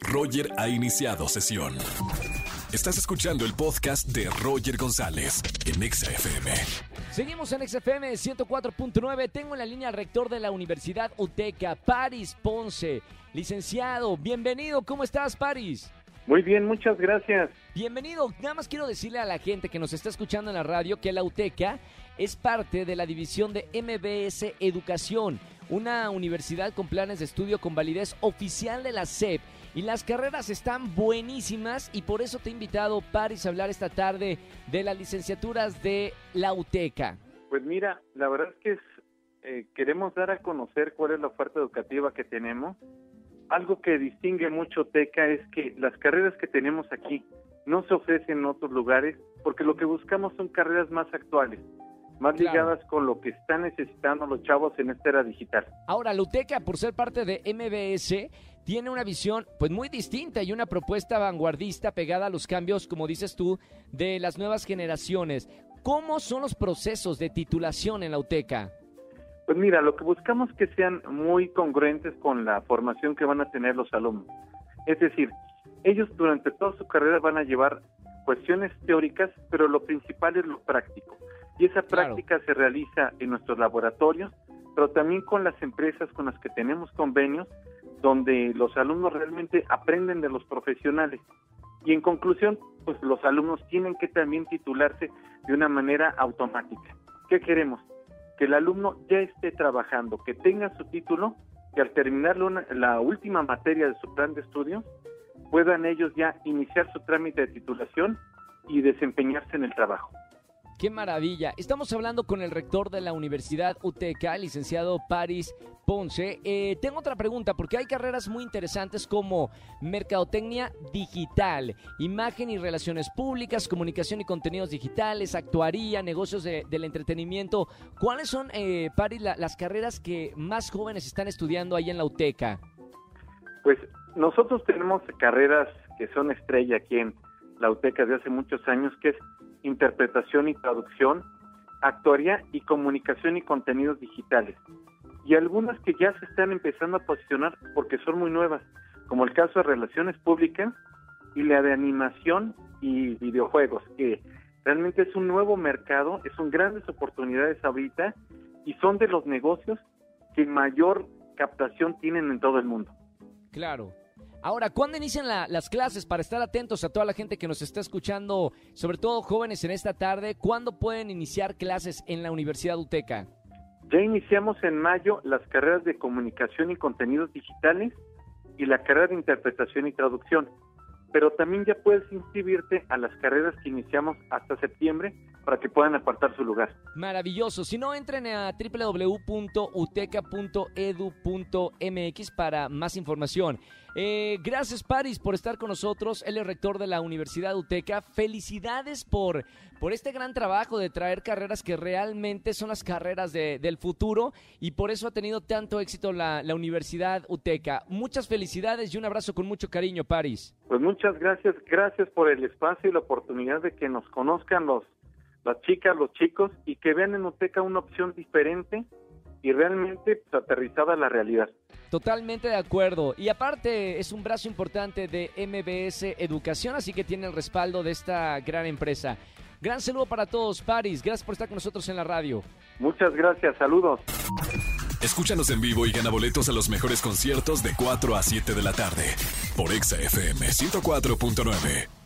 Roger ha iniciado sesión. Estás escuchando el podcast de Roger González en XFM. Seguimos en XFM 104.9. Tengo en la línea al rector de la Universidad UTECA, Paris Ponce. Licenciado, bienvenido. ¿Cómo estás, Paris? Muy bien, muchas gracias. Bienvenido. Nada más quiero decirle a la gente que nos está escuchando en la radio que la UTECA es parte de la división de MBS Educación, una universidad con planes de estudio con validez oficial de la SEP y las carreras están buenísimas y por eso te he invitado, Paris, a hablar esta tarde de las licenciaturas de la UTECA. Pues mira, la verdad es que eh, queremos dar a conocer cuál es la oferta educativa que tenemos. Algo que distingue mucho UTECA es que las carreras que tenemos aquí no se ofrecen en otros lugares porque lo que buscamos son carreras más actuales más ligadas con lo que están necesitando los chavos en esta era digital. Ahora, la UTECA, por ser parte de MBS, tiene una visión pues muy distinta y una propuesta vanguardista pegada a los cambios, como dices tú, de las nuevas generaciones. ¿Cómo son los procesos de titulación en la UTECA? Pues mira, lo que buscamos es que sean muy congruentes con la formación que van a tener los alumnos. Es decir, ellos durante toda su carrera van a llevar cuestiones teóricas, pero lo principal es lo práctico. Y esa práctica se realiza en nuestros laboratorios, pero también con las empresas con las que tenemos convenios donde los alumnos realmente aprenden de los profesionales. Y en conclusión, pues los alumnos tienen que también titularse de una manera automática. ¿Qué queremos? Que el alumno ya esté trabajando, que tenga su título, que al terminar la última materia de su plan de estudio, puedan ellos ya iniciar su trámite de titulación y desempeñarse en el trabajo. Qué maravilla. Estamos hablando con el rector de la Universidad UTECA, licenciado Paris Ponce. Eh, tengo otra pregunta, porque hay carreras muy interesantes como Mercadotecnia Digital, Imagen y Relaciones Públicas, Comunicación y Contenidos Digitales, Actuaría, Negocios del Entretenimiento. ¿Cuáles son, eh, Paris, las carreras que más jóvenes están estudiando ahí en la UTECA? Pues nosotros tenemos carreras que son estrella aquí en la UTECA de hace muchos años, que es interpretación y traducción, actuaría y comunicación y contenidos digitales. Y algunas que ya se están empezando a posicionar porque son muy nuevas, como el caso de relaciones públicas y la de animación y videojuegos, que realmente es un nuevo mercado, es un grandes oportunidades ahorita y son de los negocios que mayor captación tienen en todo el mundo. Claro, Ahora, ¿cuándo inician las clases para estar atentos a toda la gente que nos está escuchando, sobre todo jóvenes en esta tarde? ¿Cuándo pueden iniciar clases en la Universidad UTECA? Ya iniciamos en mayo las carreras de comunicación y contenidos digitales y la carrera de interpretación y traducción pero también ya puedes inscribirte a las carreras que iniciamos hasta septiembre para que puedan apartar su lugar. Maravilloso. Si no, entren a www.uteca.edu.mx para más información. Eh, gracias, Paris, por estar con nosotros. Él es rector de la Universidad UTECA. Felicidades por, por este gran trabajo de traer carreras que realmente son las carreras del futuro y por eso ha tenido tanto éxito la, la Universidad UTECA. Muchas felicidades y un abrazo con mucho cariño, Paris. Pues muchas gracias, gracias por el espacio y la oportunidad de que nos conozcan los las chicas, los chicos y que vean en UTECA una opción diferente y realmente pues, aterrizada a la realidad. Totalmente de acuerdo. Y aparte es un brazo importante de MBS Educación, así que tiene el respaldo de esta gran empresa. Gran saludo para todos, Paris. Gracias por estar con nosotros en la radio. Muchas gracias, saludos. Escúchanos en vivo y gana boletos a los mejores conciertos de 4 a 7 de la tarde por Exa FM 104.9.